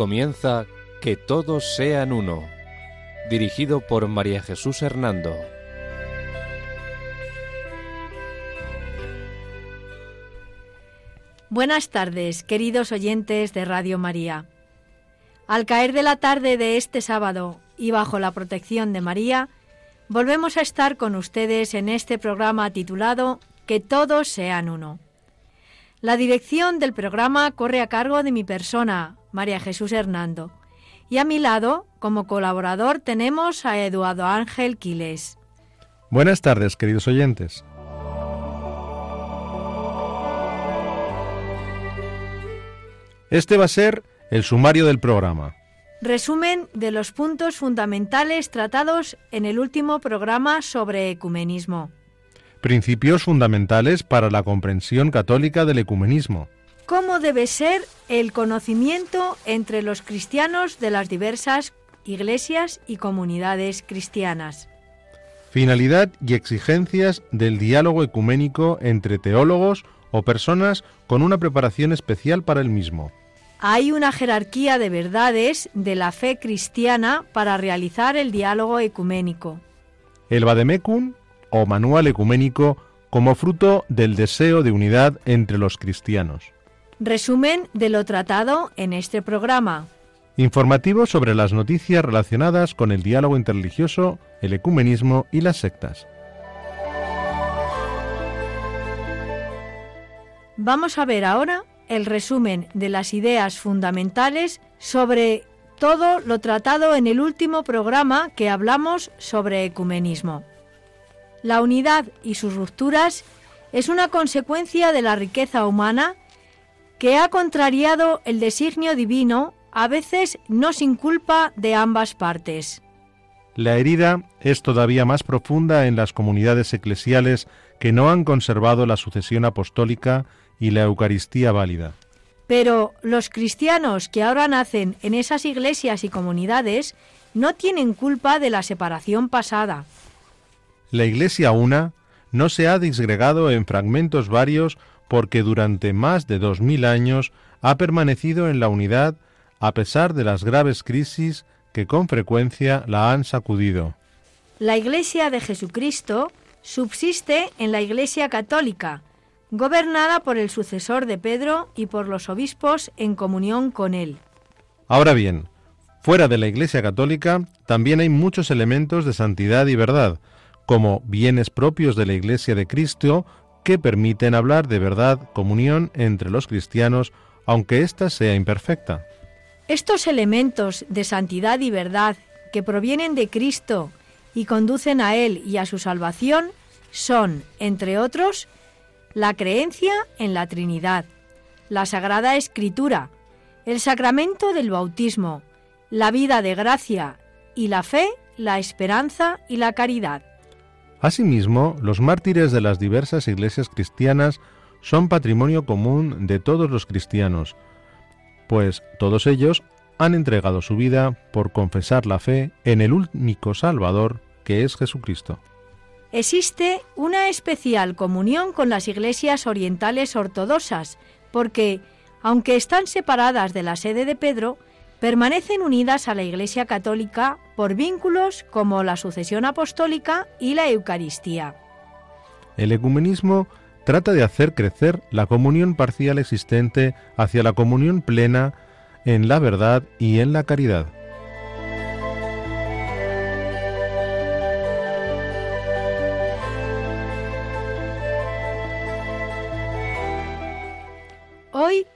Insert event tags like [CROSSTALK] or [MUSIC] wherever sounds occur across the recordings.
Comienza Que todos sean uno, dirigido por María Jesús Hernando. Buenas tardes, queridos oyentes de Radio María. Al caer de la tarde de este sábado y bajo la protección de María, volvemos a estar con ustedes en este programa titulado Que todos sean uno. La dirección del programa corre a cargo de mi persona, María Jesús Hernando, y a mi lado, como colaborador, tenemos a Eduardo Ángel Quiles. Buenas tardes, queridos oyentes. Este va a ser el sumario del programa. Resumen de los puntos fundamentales tratados en el último programa sobre ecumenismo. Principios fundamentales para la comprensión católica del ecumenismo. ¿Cómo debe ser el conocimiento entre los cristianos de las diversas iglesias y comunidades cristianas? Finalidad y exigencias del diálogo ecuménico entre teólogos o personas con una preparación especial para el mismo. Hay una jerarquía de verdades de la fe cristiana para realizar el diálogo ecuménico. El Vademecum o Manual Ecuménico como fruto del deseo de unidad entre los cristianos. Resumen de lo tratado en este programa. Informativo sobre las noticias relacionadas con el diálogo interreligioso, el ecumenismo y las sectas. Vamos a ver ahora el resumen de las ideas fundamentales sobre todo lo tratado en el último programa que hablamos sobre ecumenismo. La unidad y sus rupturas es una consecuencia de la riqueza humana que ha contrariado el designio divino, a veces no sin culpa de ambas partes. La herida es todavía más profunda en las comunidades eclesiales que no han conservado la sucesión apostólica y la Eucaristía válida. Pero los cristianos que ahora nacen en esas iglesias y comunidades no tienen culpa de la separación pasada. La Iglesia una no se ha disgregado en fragmentos varios porque durante más de dos mil años ha permanecido en la unidad a pesar de las graves crisis que con frecuencia la han sacudido. La Iglesia de Jesucristo subsiste en la Iglesia católica, gobernada por el sucesor de Pedro y por los obispos en comunión con él. Ahora bien, fuera de la Iglesia católica también hay muchos elementos de santidad y verdad, como bienes propios de la Iglesia de Cristo que permiten hablar de verdad, comunión entre los cristianos, aunque ésta sea imperfecta. Estos elementos de santidad y verdad que provienen de Cristo y conducen a Él y a su salvación son, entre otros, la creencia en la Trinidad, la Sagrada Escritura, el sacramento del bautismo, la vida de gracia y la fe, la esperanza y la caridad. Asimismo, los mártires de las diversas iglesias cristianas son patrimonio común de todos los cristianos, pues todos ellos han entregado su vida por confesar la fe en el único Salvador que es Jesucristo. Existe una especial comunión con las iglesias orientales ortodoxas, porque, aunque están separadas de la sede de Pedro, permanecen unidas a la Iglesia Católica por vínculos como la sucesión apostólica y la Eucaristía. El ecumenismo trata de hacer crecer la comunión parcial existente hacia la comunión plena en la verdad y en la caridad.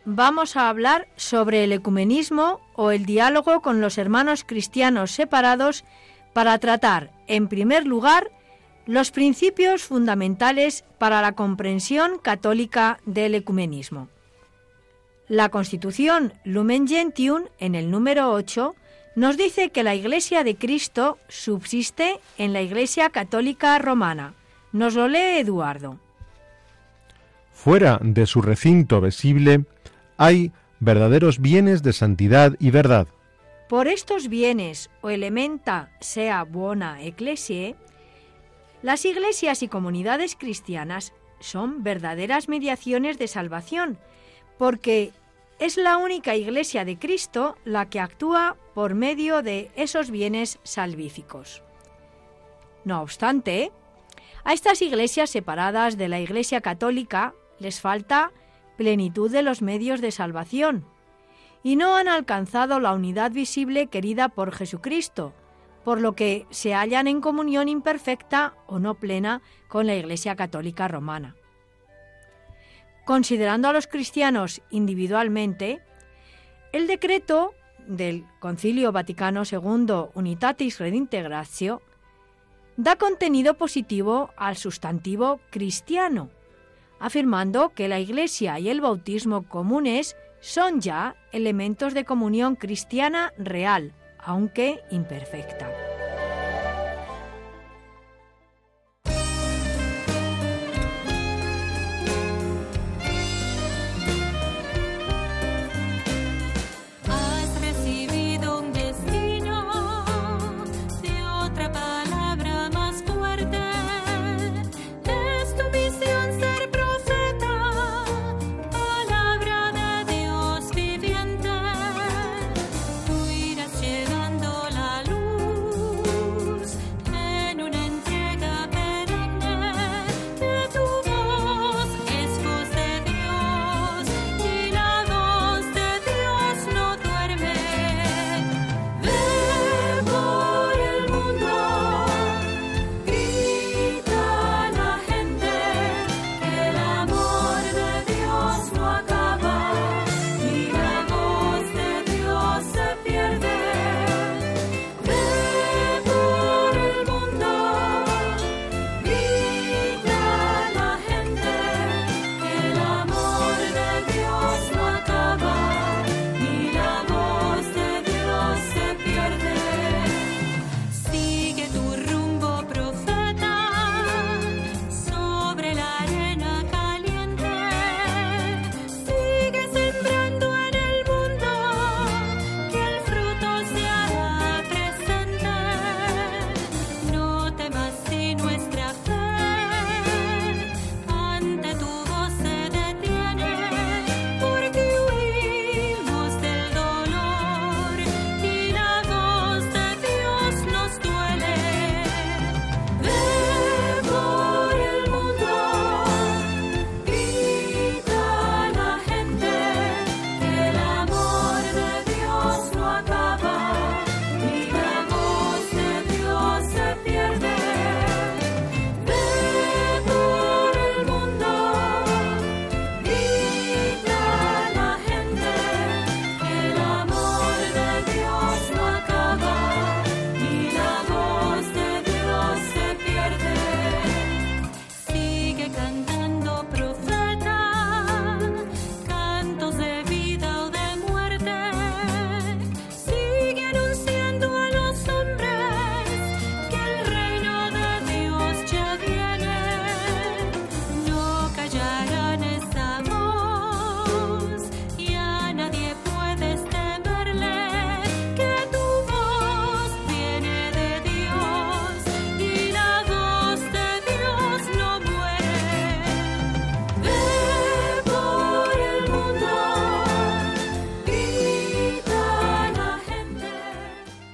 Vamos a hablar sobre el ecumenismo o el diálogo con los hermanos cristianos separados para tratar, en primer lugar, los principios fundamentales para la comprensión católica del ecumenismo. La Constitución Lumen Gentium, en el número 8, nos dice que la Iglesia de Cristo subsiste en la Iglesia Católica Romana. Nos lo lee Eduardo. Fuera de su recinto visible hay verdaderos bienes de santidad y verdad. Por estos bienes o elementa sea buena ecclesie, las iglesias y comunidades cristianas son verdaderas mediaciones de salvación, porque es la única iglesia de Cristo la que actúa por medio de esos bienes salvíficos. No obstante, a estas iglesias separadas de la Iglesia católica les falta plenitud de los medios de salvación y no han alcanzado la unidad visible querida por Jesucristo, por lo que se hallan en comunión imperfecta o no plena con la Iglesia católica romana. Considerando a los cristianos individualmente, el decreto del Concilio Vaticano II Unitatis Redintegratio da contenido positivo al sustantivo cristiano, afirmando que la Iglesia y el bautismo comunes son ya elementos de comunión cristiana real, aunque imperfecta.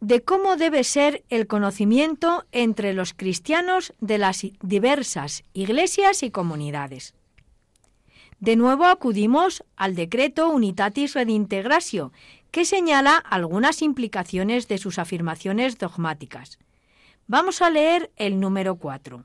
de cómo debe ser el conocimiento entre los cristianos de las diversas iglesias y comunidades. De nuevo acudimos al decreto Unitatis Redintegratio, que señala algunas implicaciones de sus afirmaciones dogmáticas. Vamos a leer el número 4.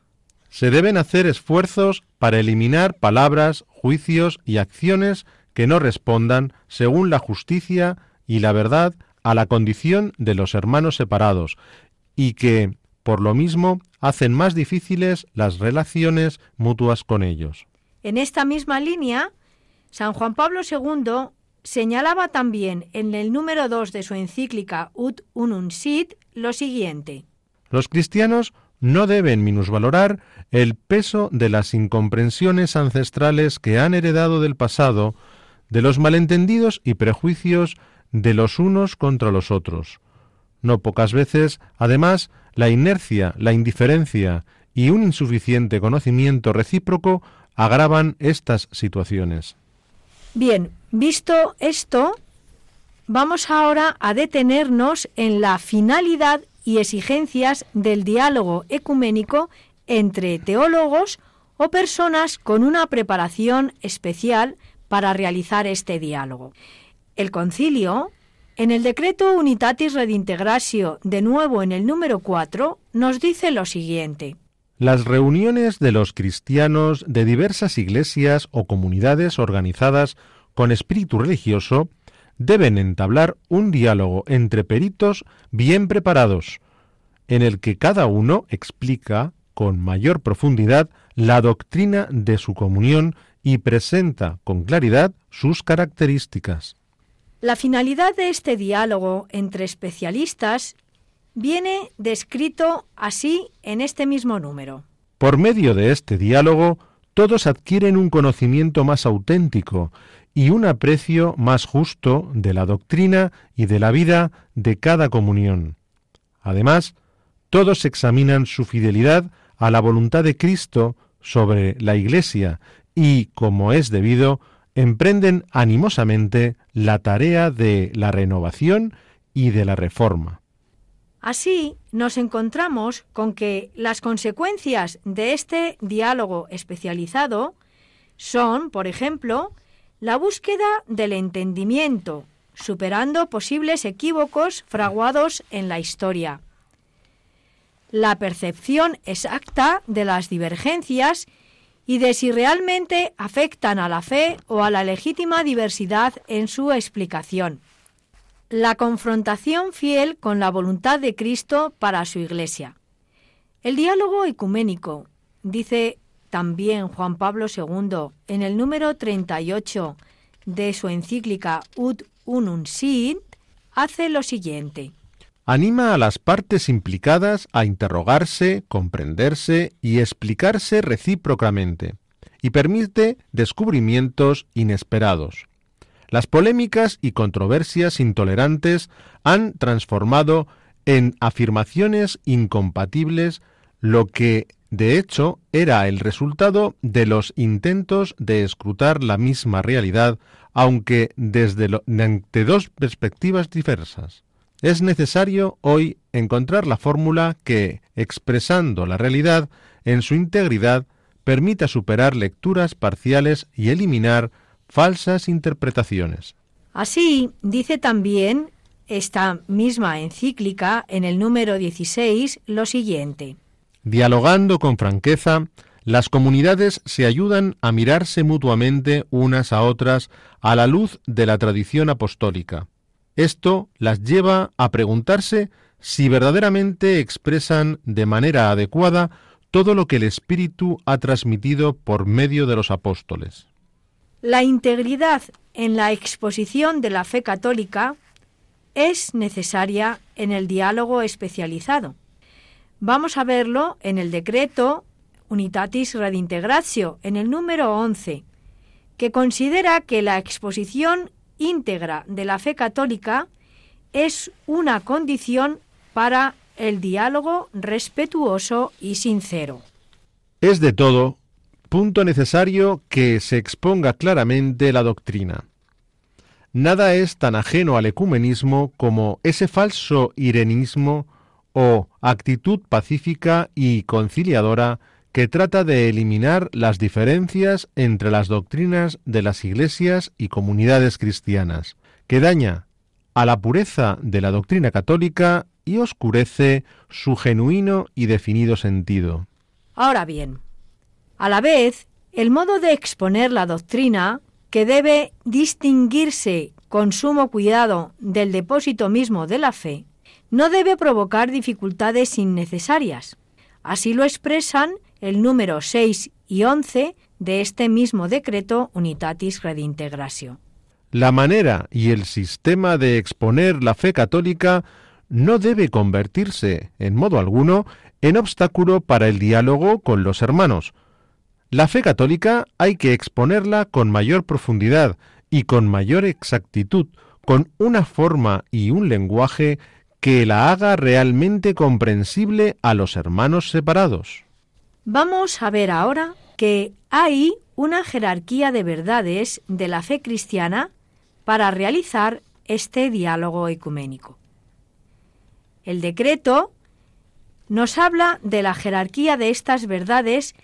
Se deben hacer esfuerzos para eliminar palabras, juicios y acciones que no respondan, según la justicia y la verdad, a la condición de los hermanos separados y que, por lo mismo, hacen más difíciles las relaciones mutuas con ellos. En esta misma línea, San Juan Pablo II señalaba también en el número 2 de su encíclica Ut Unum Sit lo siguiente. Los cristianos no deben minusvalorar el peso de las incomprensiones ancestrales que han heredado del pasado, de los malentendidos y prejuicios de los unos contra los otros. No pocas veces, además, la inercia, la indiferencia y un insuficiente conocimiento recíproco agravan estas situaciones. Bien, visto esto, vamos ahora a detenernos en la finalidad y exigencias del diálogo ecuménico entre teólogos o personas con una preparación especial para realizar este diálogo. El concilio, en el decreto Unitatis Redintegratio, de nuevo en el número 4, nos dice lo siguiente. Las reuniones de los cristianos de diversas iglesias o comunidades organizadas con espíritu religioso deben entablar un diálogo entre peritos bien preparados, en el que cada uno explica con mayor profundidad la doctrina de su comunión y presenta con claridad sus características. La finalidad de este diálogo entre especialistas viene descrito así en este mismo número. Por medio de este diálogo, todos adquieren un conocimiento más auténtico y un aprecio más justo de la doctrina y de la vida de cada comunión. Además, todos examinan su fidelidad a la voluntad de Cristo sobre la Iglesia y, como es debido, emprenden animosamente la tarea de la renovación y de la reforma. Así nos encontramos con que las consecuencias de este diálogo especializado son, por ejemplo, la búsqueda del entendimiento, superando posibles equívocos fraguados en la historia, la percepción exacta de las divergencias y de si realmente afectan a la fe o a la legítima diversidad en su explicación la confrontación fiel con la voluntad de Cristo para su Iglesia. El diálogo ecuménico, dice también Juan Pablo II en el número 38 de su encíclica Ut Unum Sit, hace lo siguiente. Anima a las partes implicadas a interrogarse, comprenderse y explicarse recíprocamente, y permite descubrimientos inesperados. Las polémicas y controversias intolerantes han transformado en afirmaciones incompatibles lo que, de hecho, era el resultado de los intentos de escrutar la misma realidad, aunque desde dos perspectivas diversas. Es necesario hoy encontrar la fórmula que, expresando la realidad en su integridad, permita superar lecturas parciales y eliminar falsas interpretaciones. Así dice también esta misma encíclica en el número 16 lo siguiente. Dialogando con franqueza, las comunidades se ayudan a mirarse mutuamente unas a otras a la luz de la tradición apostólica. Esto las lleva a preguntarse si verdaderamente expresan de manera adecuada todo lo que el Espíritu ha transmitido por medio de los apóstoles. La integridad en la exposición de la fe católica es necesaria en el diálogo especializado. Vamos a verlo en el decreto Unitatis Redintegratio, en el número 11, que considera que la exposición íntegra de la fe católica es una condición para el diálogo respetuoso y sincero. Es de todo punto necesario que se exponga claramente la doctrina. Nada es tan ajeno al ecumenismo como ese falso irenismo o actitud pacífica y conciliadora que trata de eliminar las diferencias entre las doctrinas de las iglesias y comunidades cristianas, que daña a la pureza de la doctrina católica y oscurece su genuino y definido sentido. Ahora bien, a la vez, el modo de exponer la doctrina, que debe distinguirse con sumo cuidado del depósito mismo de la fe, no debe provocar dificultades innecesarias. Así lo expresan el número 6 y 11 de este mismo decreto Unitatis Redintegratio. La manera y el sistema de exponer la fe católica no debe convertirse, en modo alguno, en obstáculo para el diálogo con los hermanos. La fe católica hay que exponerla con mayor profundidad y con mayor exactitud, con una forma y un lenguaje que la haga realmente comprensible a los hermanos separados. Vamos a ver ahora que hay una jerarquía de verdades de la fe cristiana para realizar este diálogo ecuménico. El decreto nos habla de la jerarquía de estas verdades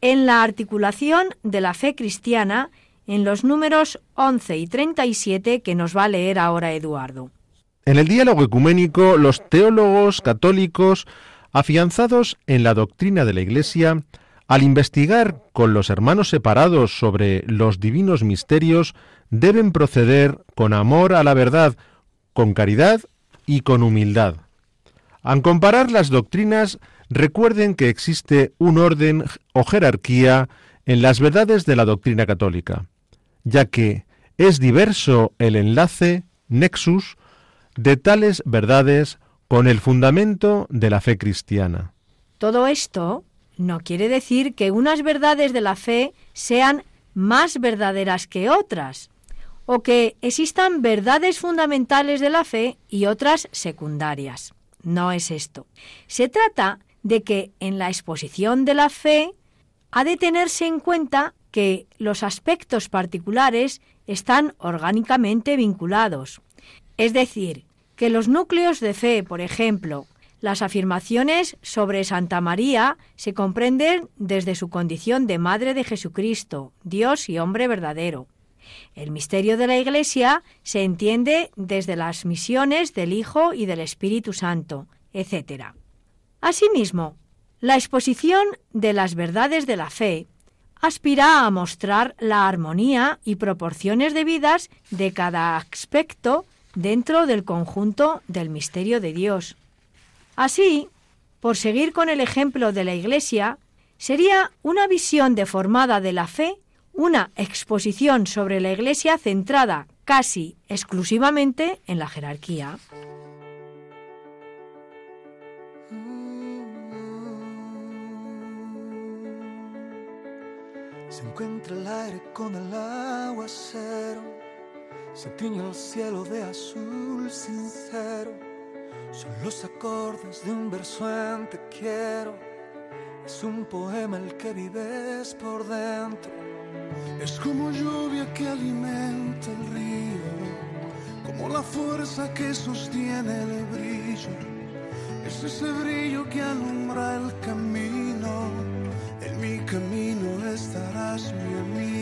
en la articulación de la fe cristiana en los números 11 y 37 que nos va a leer ahora Eduardo. En el diálogo ecuménico, los teólogos católicos, afianzados en la doctrina de la Iglesia, al investigar con los hermanos separados sobre los divinos misterios, deben proceder con amor a la verdad, con caridad y con humildad. Al comparar las doctrinas, recuerden que existe un orden o jerarquía en las verdades de la doctrina católica, ya que es diverso el enlace, nexus, de tales verdades con el fundamento de la fe cristiana. Todo esto no quiere decir que unas verdades de la fe sean más verdaderas que otras, o que existan verdades fundamentales de la fe y otras secundarias. No es esto. Se trata de que en la exposición de la fe ha de tenerse en cuenta que los aspectos particulares están orgánicamente vinculados, es decir, que los núcleos de fe, por ejemplo, las afirmaciones sobre Santa María se comprenden desde su condición de Madre de Jesucristo, Dios y hombre verdadero. El misterio de la Iglesia se entiende desde las misiones del Hijo y del Espíritu Santo, etc. Asimismo, la exposición de las verdades de la fe aspira a mostrar la armonía y proporciones debidas de cada aspecto dentro del conjunto del misterio de Dios. Así, por seguir con el ejemplo de la Iglesia, sería una visión deformada de la fe, una exposición sobre la Iglesia centrada casi exclusivamente en la jerarquía. Se encuentra el aire con el aguacero se tiñe el cielo de azul sincero. Son los acordes de un verso en te quiero. Es un poema el que vives por dentro. Es como lluvia que alimenta el río, como la fuerza que sostiene el brillo. Es ese brillo que alumbra el camino. En mi camino estarás mi amigo.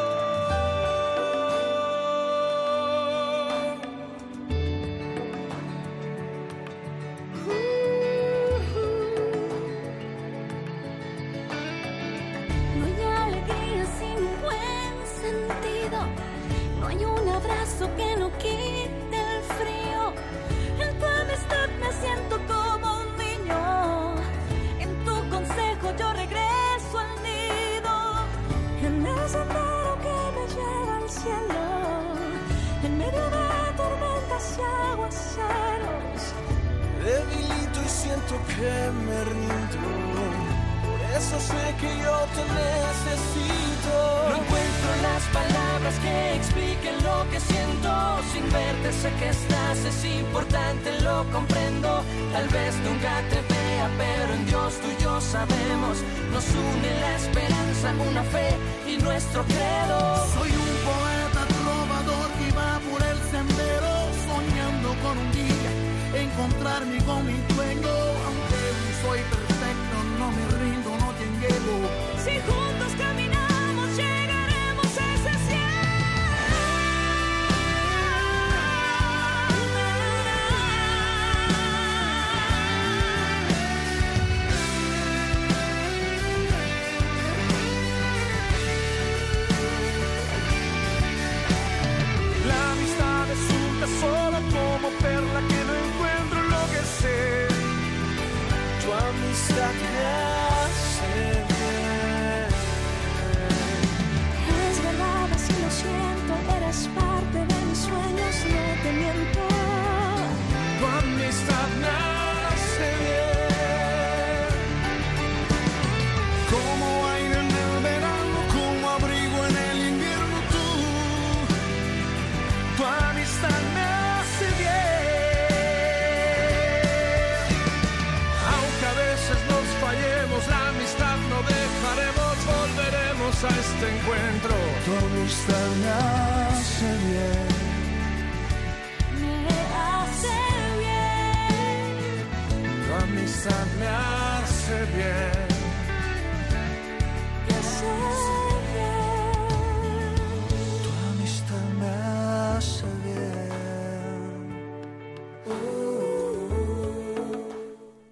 que me rindo. Por eso sé que yo te necesito. No encuentro las palabras que expliquen lo que siento. Sin verte sé que estás, es importante, lo comprendo. Tal vez nunca te vea, pero en Dios tú y yo sabemos. Nos une la esperanza, una fe y nuestro credo. Soy un poeta trovador que va por el sendero, soñando con un día encontrarme con mi see who a este encuentro. Tu amistad me hace bien. Me hace bien. Tu amistad me hace bien.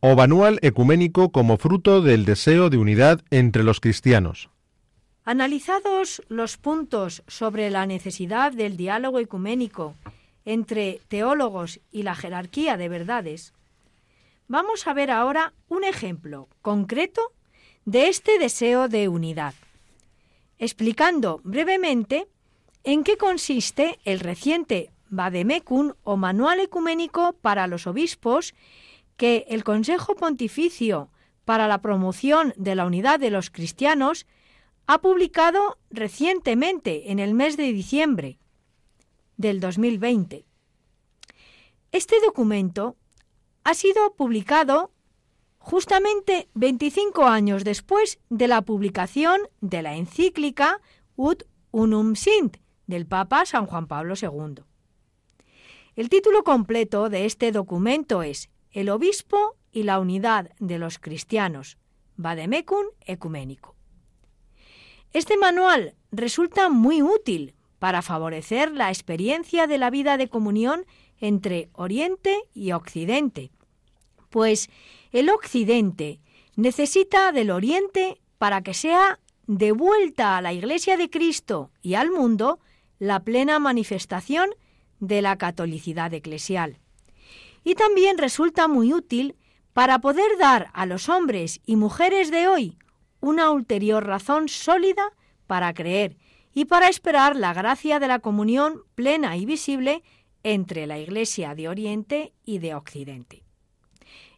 o Manual Ecuménico como fruto del deseo de unidad entre los cristianos. Analizados los puntos sobre la necesidad del diálogo ecuménico entre teólogos y la jerarquía de verdades, vamos a ver ahora un ejemplo concreto de este deseo de unidad, explicando brevemente en qué consiste el reciente Vademecum o Manual Ecuménico para los Obispos que el Consejo Pontificio para la Promoción de la Unidad de los Cristianos ha publicado recientemente, en el mes de diciembre del 2020. Este documento ha sido publicado justamente 25 años después de la publicación de la encíclica Ut Unum Sint del Papa San Juan Pablo II. El título completo de este documento es El obispo y la unidad de los cristianos, Vademecum Ecuménico. Este manual resulta muy útil para favorecer la experiencia de la vida de comunión entre Oriente y Occidente, pues el Occidente necesita del Oriente para que sea devuelta a la Iglesia de Cristo y al mundo la plena manifestación de la catolicidad eclesial. Y también resulta muy útil para poder dar a los hombres y mujeres de hoy una ulterior razón sólida para creer y para esperar la gracia de la comunión plena y visible entre la Iglesia de Oriente y de Occidente.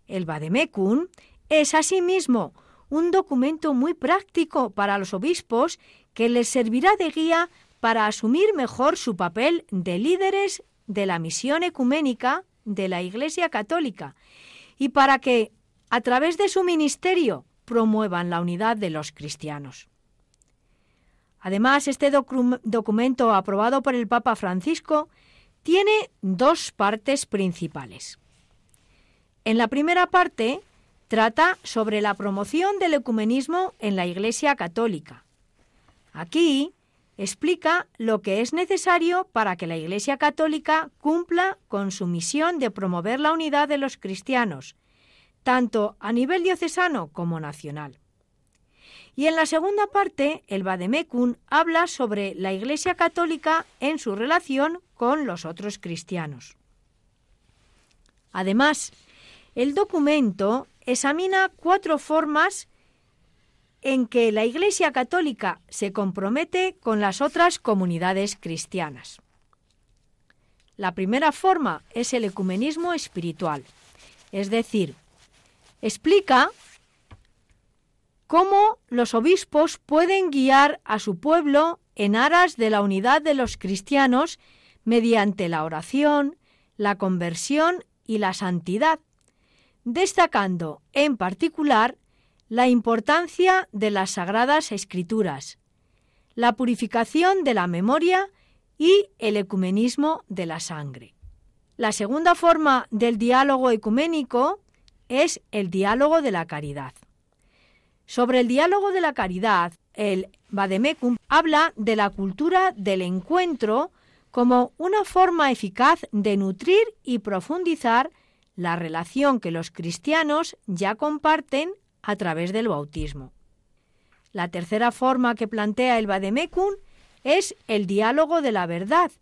El Vademecum es asimismo un documento muy práctico para los obispos que les servirá de guía para asumir mejor su papel de líderes de la misión ecuménica de la Iglesia Católica y para que, a través de su ministerio, promuevan la unidad de los cristianos. Además, este docu documento aprobado por el Papa Francisco tiene dos partes principales. En la primera parte trata sobre la promoción del ecumenismo en la Iglesia Católica. Aquí explica lo que es necesario para que la Iglesia Católica cumpla con su misión de promover la unidad de los cristianos, tanto a nivel diocesano como nacional. Y en la segunda parte, el Vademecum habla sobre la Iglesia Católica en su relación con los otros cristianos. Además, el documento examina cuatro formas en que la Iglesia Católica se compromete con las otras comunidades cristianas. La primera forma es el ecumenismo espiritual, es decir, explica cómo los obispos pueden guiar a su pueblo en aras de la unidad de los cristianos mediante la oración, la conversión y la santidad, destacando en particular la importancia de las sagradas escrituras, la purificación de la memoria y el ecumenismo de la sangre. La segunda forma del diálogo ecuménico es el diálogo de la caridad. Sobre el diálogo de la caridad, el Vademecum habla de la cultura del encuentro como una forma eficaz de nutrir y profundizar la relación que los cristianos ya comparten a través del bautismo. La tercera forma que plantea el Vademecum es el diálogo de la verdad,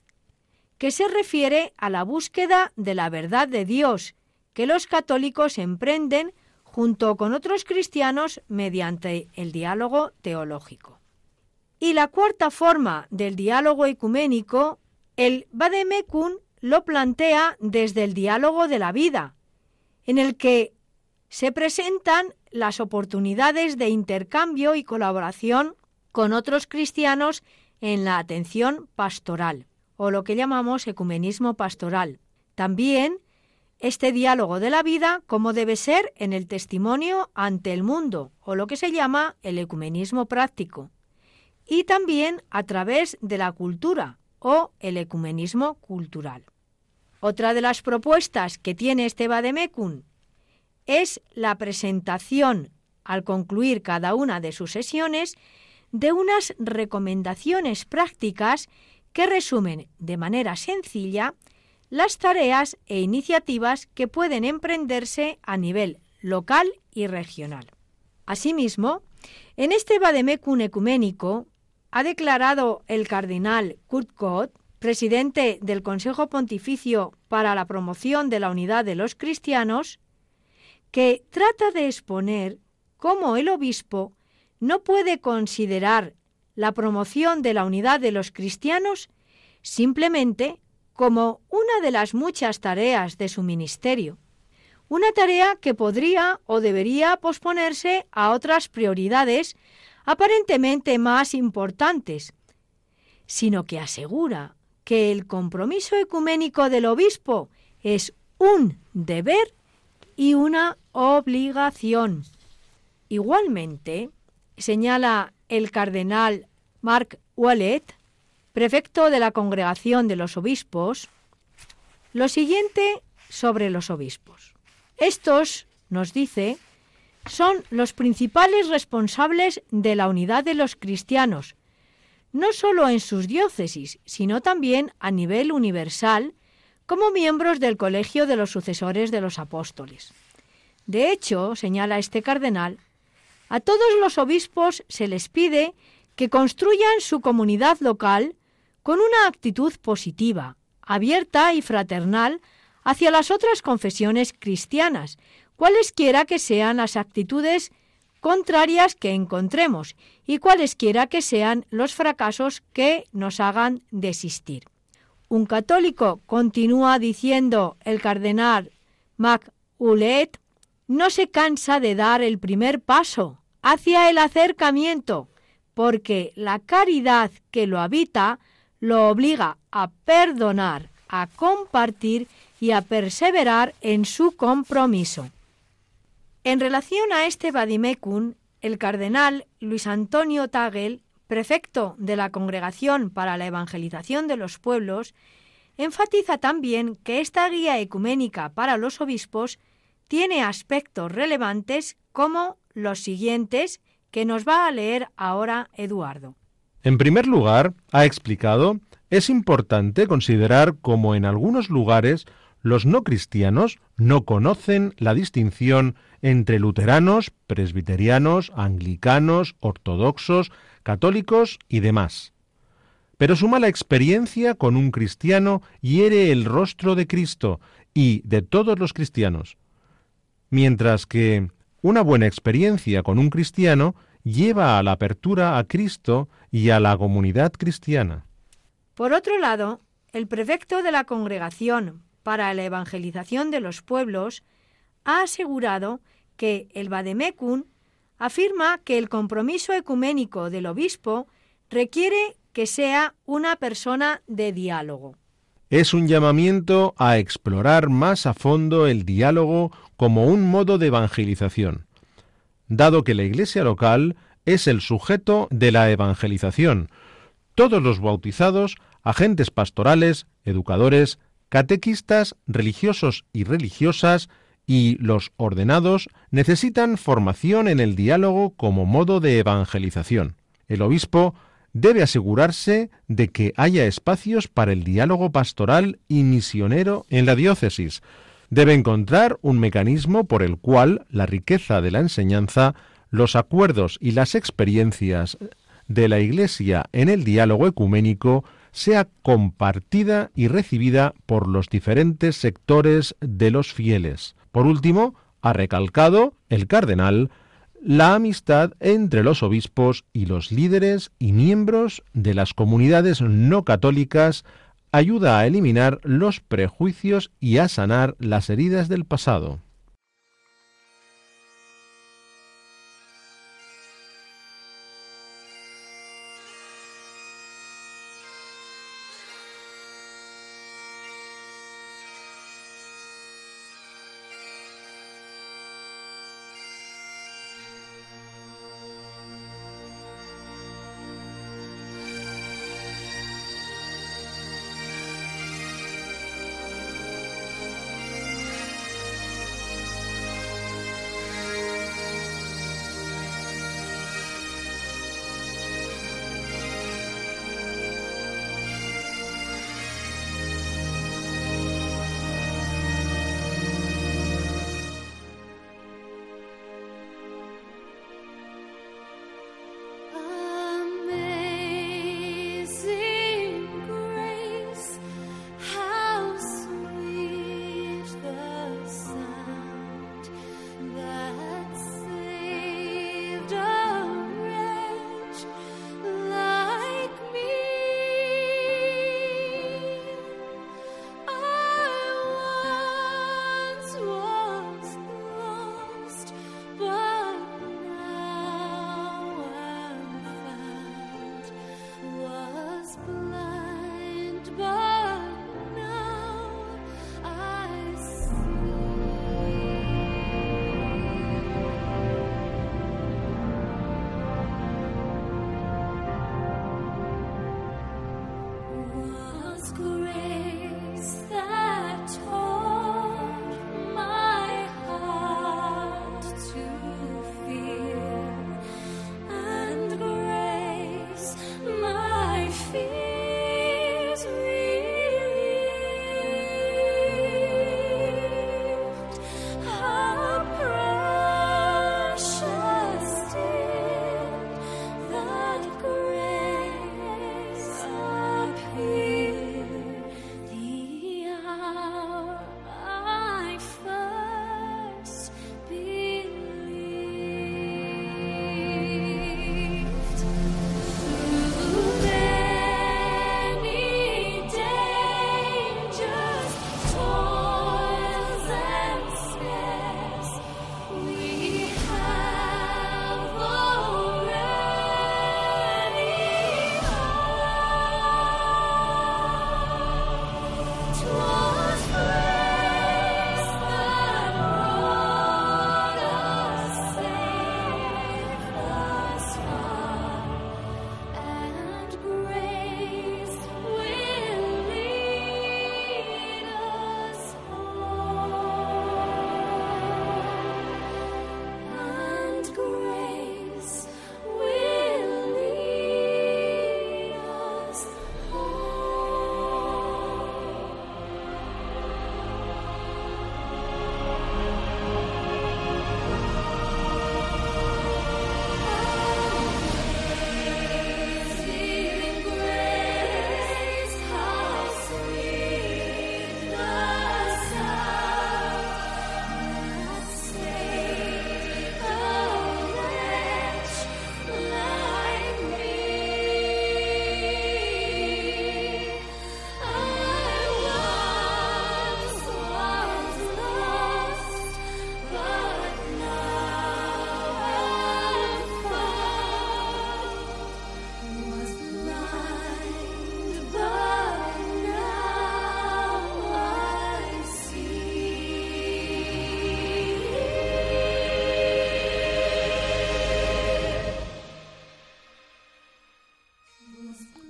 que se refiere a la búsqueda de la verdad de Dios, que los católicos emprenden junto con otros cristianos mediante el diálogo teológico. Y la cuarta forma del diálogo ecuménico, el Vademecum lo plantea desde el diálogo de la vida, en el que se presentan las oportunidades de intercambio y colaboración con otros cristianos en la atención pastoral, o lo que llamamos ecumenismo pastoral. También este diálogo de la vida como debe ser en el testimonio ante el mundo, o lo que se llama el ecumenismo práctico, y también a través de la cultura, o el ecumenismo cultural. Otra de las propuestas que tiene este Vademecum es la presentación, al concluir cada una de sus sesiones, de unas recomendaciones prácticas que resumen de manera sencilla las tareas e iniciativas que pueden emprenderse a nivel local y regional. Asimismo, en este Vademecum ecuménico ha declarado el cardenal Kurt Gott, presidente del Consejo Pontificio para la Promoción de la Unidad de los Cristianos, que trata de exponer cómo el obispo no puede considerar la promoción de la unidad de los cristianos simplemente como una de las muchas tareas de su ministerio, una tarea que podría o debería posponerse a otras prioridades aparentemente más importantes, sino que asegura que el compromiso ecuménico del obispo es un deber y una obligación. Igualmente, señala el cardenal Mark Wallet, prefecto de la Congregación de los Obispos, lo siguiente sobre los obispos. Estos, nos dice, son los principales responsables de la unidad de los cristianos, no solo en sus diócesis, sino también a nivel universal, como miembros del Colegio de los Sucesores de los Apóstoles. De hecho, señala este cardenal, a todos los obispos se les pide que construyan su comunidad local con una actitud positiva, abierta y fraternal hacia las otras confesiones cristianas, cualesquiera que sean las actitudes contrarias que encontremos y cualesquiera que sean los fracasos que nos hagan desistir. Un católico, continúa diciendo el cardenal Mac Ulet, no se cansa de dar el primer paso hacia el acercamiento, porque la caridad que lo habita lo obliga a perdonar, a compartir y a perseverar en su compromiso. En relación a este Vadimecum, el cardenal Luis Antonio Tagel, prefecto de la Congregación para la Evangelización de los Pueblos, enfatiza también que esta guía ecuménica para los obispos tiene aspectos relevantes como los siguientes que nos va a leer ahora Eduardo. En primer lugar, ha explicado, es importante considerar cómo en algunos lugares los no cristianos no conocen la distinción entre luteranos, presbiterianos, anglicanos, ortodoxos, católicos y demás. Pero su mala experiencia con un cristiano hiere el rostro de Cristo y de todos los cristianos, mientras que una buena experiencia con un cristiano lleva a la apertura a Cristo y a la comunidad cristiana. Por otro lado, el prefecto de la Congregación para la Evangelización de los Pueblos ha asegurado que el Vademecum afirma que el compromiso ecuménico del obispo requiere que sea una persona de diálogo. Es un llamamiento a explorar más a fondo el diálogo como un modo de evangelización, dado que la iglesia local es el sujeto de la evangelización. Todos los bautizados, agentes pastorales, educadores, catequistas, religiosos y religiosas, y los ordenados necesitan formación en el diálogo como modo de evangelización. El obispo debe asegurarse de que haya espacios para el diálogo pastoral y misionero en la diócesis. Debe encontrar un mecanismo por el cual la riqueza de la enseñanza, los acuerdos y las experiencias de la Iglesia en el diálogo ecuménico sea compartida y recibida por los diferentes sectores de los fieles. Por último, ha recalcado el cardenal la amistad entre los obispos y los líderes y miembros de las comunidades no católicas ayuda a eliminar los prejuicios y a sanar las heridas del pasado.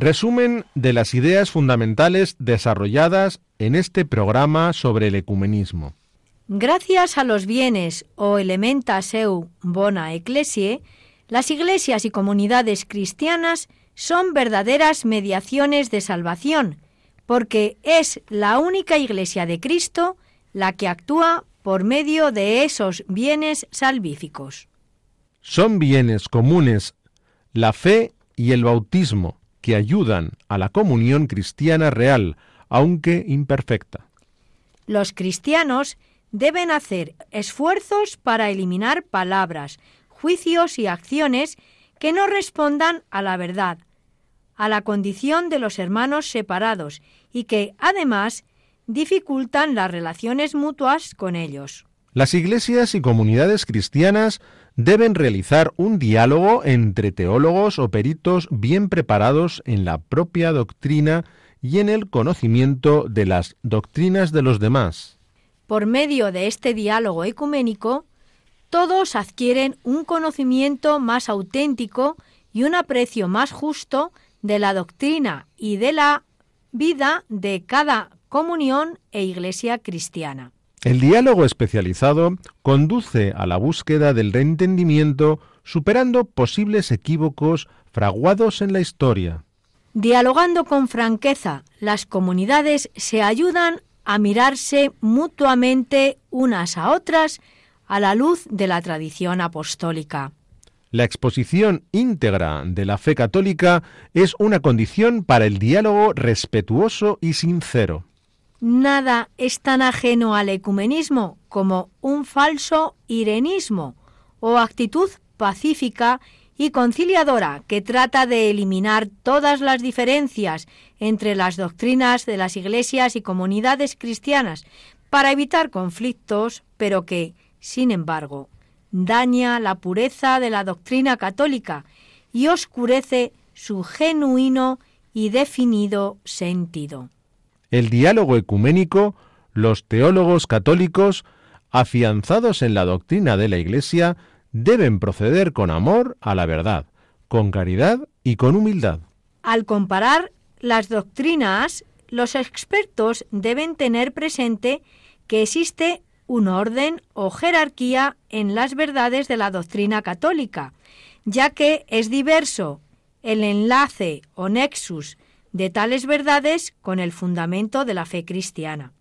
Resumen de las ideas fundamentales desarrolladas en este programa sobre el ecumenismo. Gracias a los bienes o elementa seu bona ecclesiae, las iglesias y comunidades cristianas son verdaderas mediaciones de salvación, porque es la única iglesia de Cristo la que actúa por medio de esos bienes salvíficos. Son bienes comunes la fe y el bautismo que ayudan a la comunión cristiana real, aunque imperfecta. Los cristianos deben hacer esfuerzos para eliminar palabras, juicios y acciones que no respondan a la verdad, a la condición de los hermanos separados y que, además, dificultan las relaciones mutuas con ellos. Las iglesias y comunidades cristianas deben realizar un diálogo entre teólogos o peritos bien preparados en la propia doctrina y en el conocimiento de las doctrinas de los demás. Por medio de este diálogo ecuménico, todos adquieren un conocimiento más auténtico y un aprecio más justo de la doctrina y de la vida de cada comunión e iglesia cristiana. El diálogo especializado conduce a la búsqueda del reentendimiento superando posibles equívocos fraguados en la historia. Dialogando con franqueza, las comunidades se ayudan a mirarse mutuamente unas a otras a la luz de la tradición apostólica. La exposición íntegra de la fe católica es una condición para el diálogo respetuoso y sincero. Nada es tan ajeno al ecumenismo como un falso irenismo o actitud pacífica y conciliadora que trata de eliminar todas las diferencias entre las doctrinas de las iglesias y comunidades cristianas para evitar conflictos, pero que, sin embargo, daña la pureza de la doctrina católica y oscurece su genuino y definido sentido el diálogo ecuménico, los teólogos católicos, afianzados en la doctrina de la Iglesia, deben proceder con amor a la verdad, con caridad y con humildad. Al comparar las doctrinas, los expertos deben tener presente que existe un orden o jerarquía en las verdades de la doctrina católica, ya que es diverso el enlace o nexus de tales verdades con el fundamento de la fe cristiana.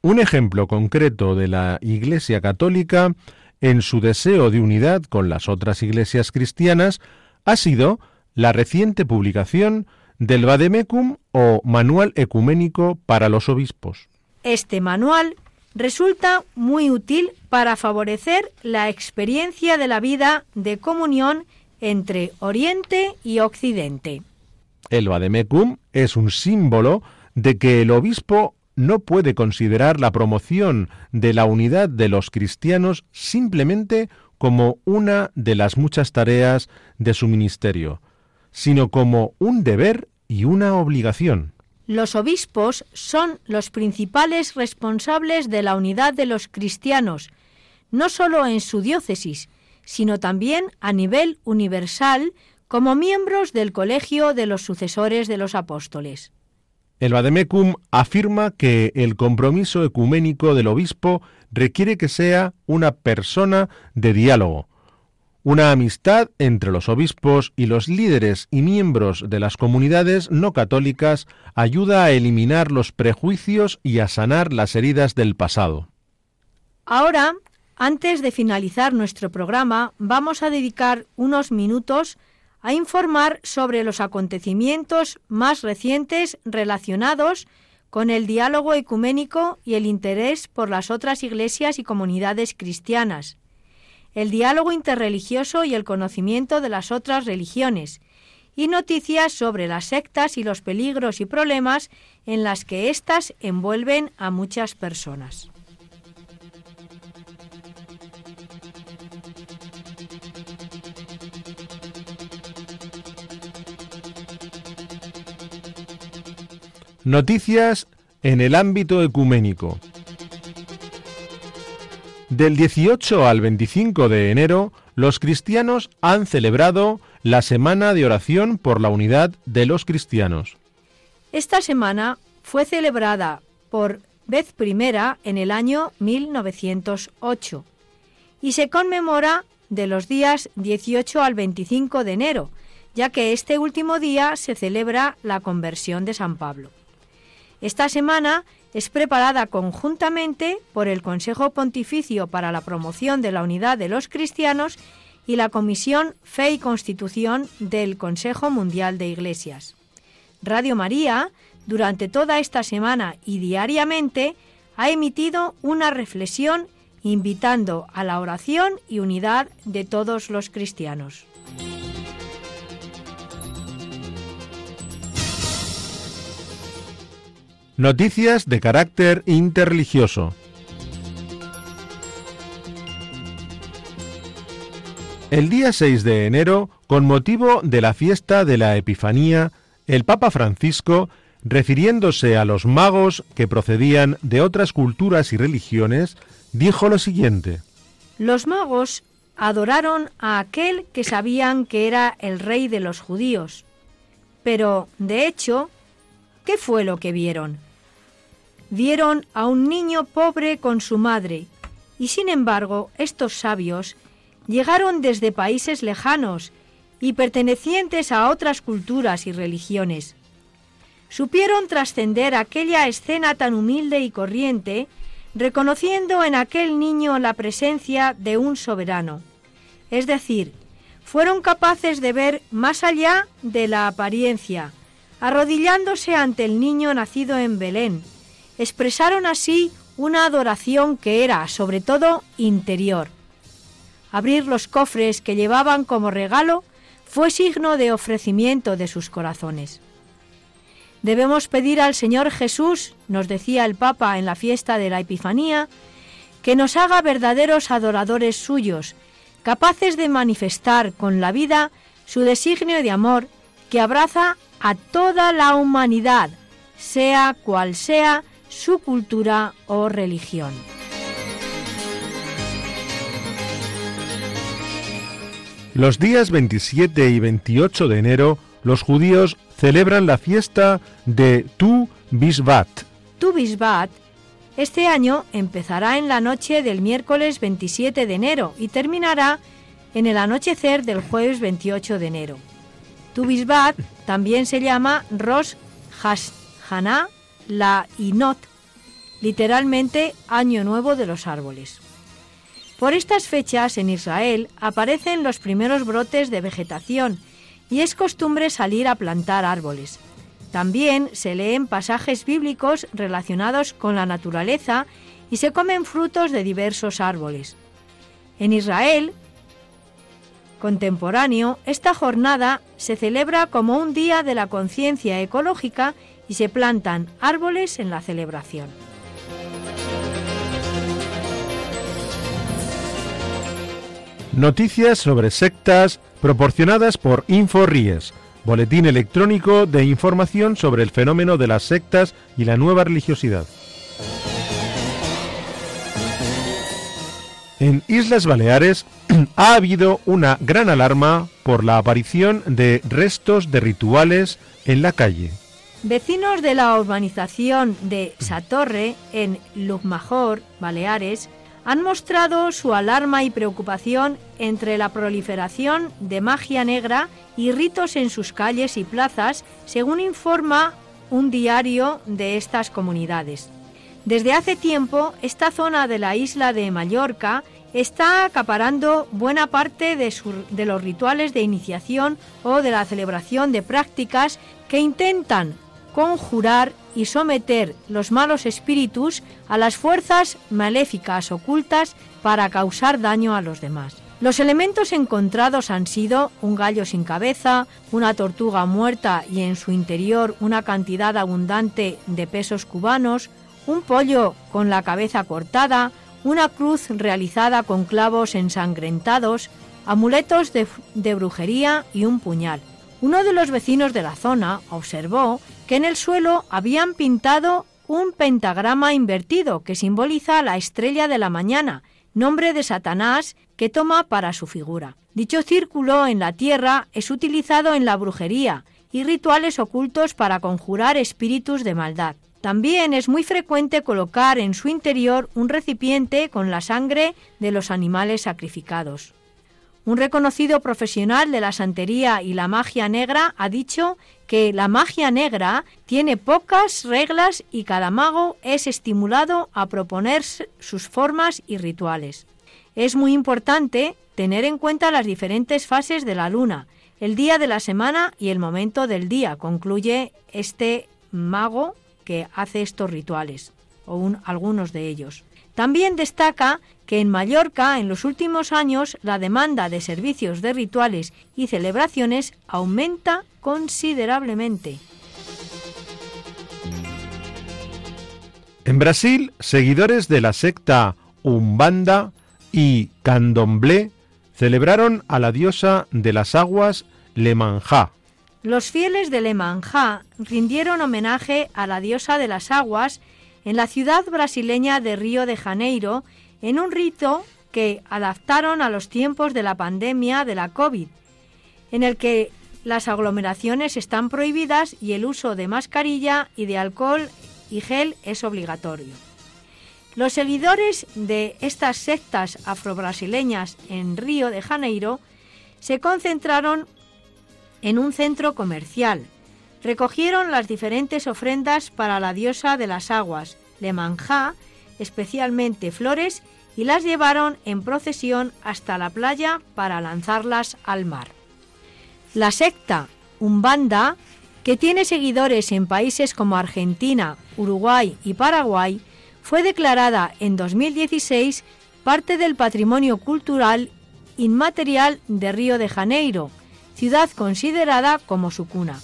Un ejemplo concreto de la Iglesia Católica en su deseo de unidad con las otras iglesias cristianas ha sido la reciente publicación del Vademecum o Manual Ecuménico para los Obispos. Este manual resulta muy útil para favorecer la experiencia de la vida de comunión entre Oriente y Occidente. El vademecum es un símbolo de que el obispo no puede considerar la promoción de la unidad de los cristianos simplemente como una de las muchas tareas de su ministerio, sino como un deber y una obligación. Los obispos son los principales responsables de la unidad de los cristianos, no solo en su diócesis, sino también a nivel universal como miembros del Colegio de los Sucesores de los Apóstoles. El Vademecum afirma que el compromiso ecuménico del obispo requiere que sea una persona de diálogo, una amistad entre los obispos y los líderes y miembros de las comunidades no católicas ayuda a eliminar los prejuicios y a sanar las heridas del pasado. Ahora, antes de finalizar nuestro programa, vamos a dedicar unos minutos a informar sobre los acontecimientos más recientes relacionados con el diálogo ecuménico y el interés por las otras iglesias y comunidades cristianas, el diálogo interreligioso y el conocimiento de las otras religiones, y noticias sobre las sectas y los peligros y problemas en las que éstas envuelven a muchas personas. Noticias en el ámbito ecuménico. Del 18 al 25 de enero, los cristianos han celebrado la Semana de Oración por la Unidad de los Cristianos. Esta semana fue celebrada por vez primera en el año 1908 y se conmemora de los días 18 al 25 de enero, ya que este último día se celebra la conversión de San Pablo. Esta semana es preparada conjuntamente por el Consejo Pontificio para la Promoción de la Unidad de los Cristianos y la Comisión Fe y Constitución del Consejo Mundial de Iglesias. Radio María, durante toda esta semana y diariamente, ha emitido una reflexión invitando a la oración y unidad de todos los cristianos. Noticias de carácter interreligioso. El día 6 de enero, con motivo de la fiesta de la Epifanía, el Papa Francisco, refiriéndose a los magos que procedían de otras culturas y religiones, dijo lo siguiente. Los magos adoraron a aquel que sabían que era el rey de los judíos. Pero, de hecho, ¿qué fue lo que vieron? Vieron a un niño pobre con su madre, y sin embargo estos sabios llegaron desde países lejanos y pertenecientes a otras culturas y religiones. Supieron trascender aquella escena tan humilde y corriente, reconociendo en aquel niño la presencia de un soberano. Es decir, fueron capaces de ver más allá de la apariencia, arrodillándose ante el niño nacido en Belén, expresaron así una adoración que era, sobre todo, interior. Abrir los cofres que llevaban como regalo fue signo de ofrecimiento de sus corazones. Debemos pedir al Señor Jesús, nos decía el Papa en la fiesta de la Epifanía, que nos haga verdaderos adoradores suyos, capaces de manifestar con la vida su designio de amor que abraza a toda la humanidad, sea cual sea su cultura o religión. Los días 27 y 28 de enero, los judíos celebran la fiesta de Tu Bisbat. Tu Bisbat este año empezará en la noche del miércoles 27 de enero y terminará en el anochecer del jueves 28 de enero. Tu Bisbat también se llama Rosh Hashanah la Inot, literalmente Año Nuevo de los Árboles. Por estas fechas en Israel aparecen los primeros brotes de vegetación y es costumbre salir a plantar árboles. También se leen pasajes bíblicos relacionados con la naturaleza y se comen frutos de diversos árboles. En Israel contemporáneo, esta jornada se celebra como un día de la conciencia ecológica y se plantan árboles en la celebración. Noticias sobre sectas proporcionadas por InfoRies, boletín electrónico de información sobre el fenómeno de las sectas y la nueva religiosidad. En Islas Baleares [CLEARS THROAT] ha habido una gran alarma por la aparición de restos de rituales en la calle. Vecinos de la urbanización de Satorre, en Lugmajor, Baleares, han mostrado su alarma y preocupación entre la proliferación de magia negra y ritos en sus calles y plazas, según informa un diario de estas comunidades. Desde hace tiempo, esta zona de la isla de Mallorca está acaparando buena parte de, los rituales de iniciación o de la celebración de prácticas que intentan conjurar y someter los malos espíritus a las fuerzas maléficas ocultas para causar daño a los demás. Los elementos encontrados han sido un gallo sin cabeza, una tortuga muerta y en su interior una cantidad abundante de pesos cubanos, un pollo con la cabeza cortada, una cruz realizada con clavos ensangrentados, amuletos de, brujería y un puñal. Uno de los vecinos de la zona observó que en el suelo habían pintado un pentagrama invertido que simboliza la estrella de la mañana, nombre de Satanás que toma para su figura. Dicho círculo en la tierra es utilizado en la brujería y rituales ocultos para conjurar espíritus de maldad. También es muy frecuente colocar en su interior un recipiente con la sangre de los animales sacrificados. Un reconocido profesional de la santería y la magia negra ha dicho que la magia negra tiene pocas reglas y cada mago es estimulado a proponer sus formas y rituales. Es muy importante tener en cuenta las diferentes fases de la luna, el día de la semana y el momento del día, concluye este mago que hace estos rituales, o algunos de ellos. También destaca que en Mallorca en los últimos años la demanda de servicios de rituales y celebraciones aumenta considerablemente. En Brasil, seguidores de la secta Umbanda y Candomblé celebraron a la diosa de las aguas Lemanjá. Los fieles de Lemanjá rindieron homenaje a la diosa de las aguas en la ciudad brasileña de Río de Janeiro en un rito que adaptaron a los tiempos de la pandemia de la COVID, en el que las aglomeraciones están prohibidas y el uso de mascarilla y de alcohol y gel es obligatorio. Los seguidores de estas sectas afrobrasileñas en Río de Janeiro se concentraron en un centro comercial, recogieron las diferentes ofrendas para la diosa de las aguas, Lemanjá, especialmente flores, y las llevaron en procesión hasta la playa para lanzarlas al mar. La secta Umbanda, que tiene seguidores en países como Argentina, Uruguay y Paraguay, fue declarada en 2016 parte del patrimonio cultural inmaterial de Río de Janeiro, ciudad considerada como su cuna.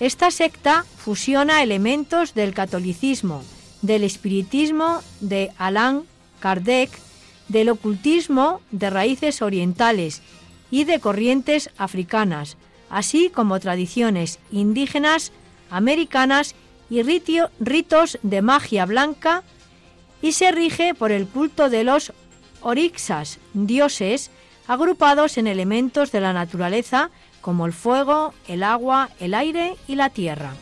Esta secta fusiona elementos del catolicismo, del espiritismo de Allan Kardec, del ocultismo de raíces orientales y de corrientes africanas, así como tradiciones indígenas, americanas y ritos de magia blanca, y se rige por el culto de los orixas, dioses, agrupados en elementos de la naturaleza como el fuego, el agua, el aire y la tierra.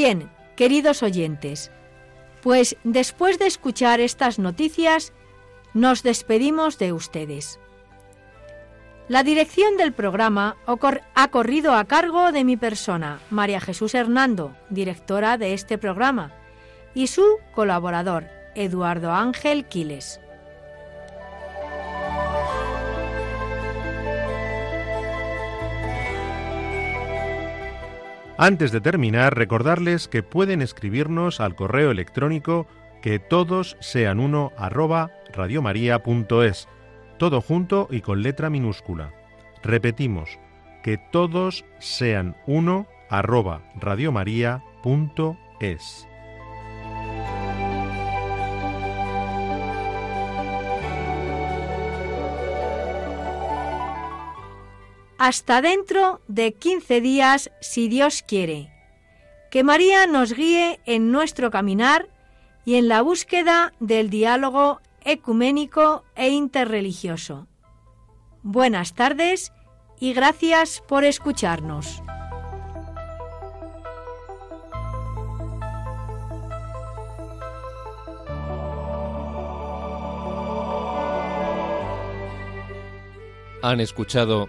Bien, queridos oyentes, pues después de escuchar estas noticias, nos despedimos de ustedes. La dirección del programa ha corrido a cargo de mi persona, María Jesús Hernando, directora de este programa, y su colaborador, Eduardo Ángel Quiles. Antes de terminar, recordarles que pueden escribirnos al correo electrónico que todos sean uno arroba radiomaria.es, todo junto y con letra minúscula. Repetimos, que todos sean uno arroba radiomaria.es. hasta dentro de 15 días, si Dios quiere. Que María nos guíe en nuestro caminar y en la búsqueda del diálogo ecuménico e interreligioso. Buenas tardes y gracias por escucharnos. Han escuchado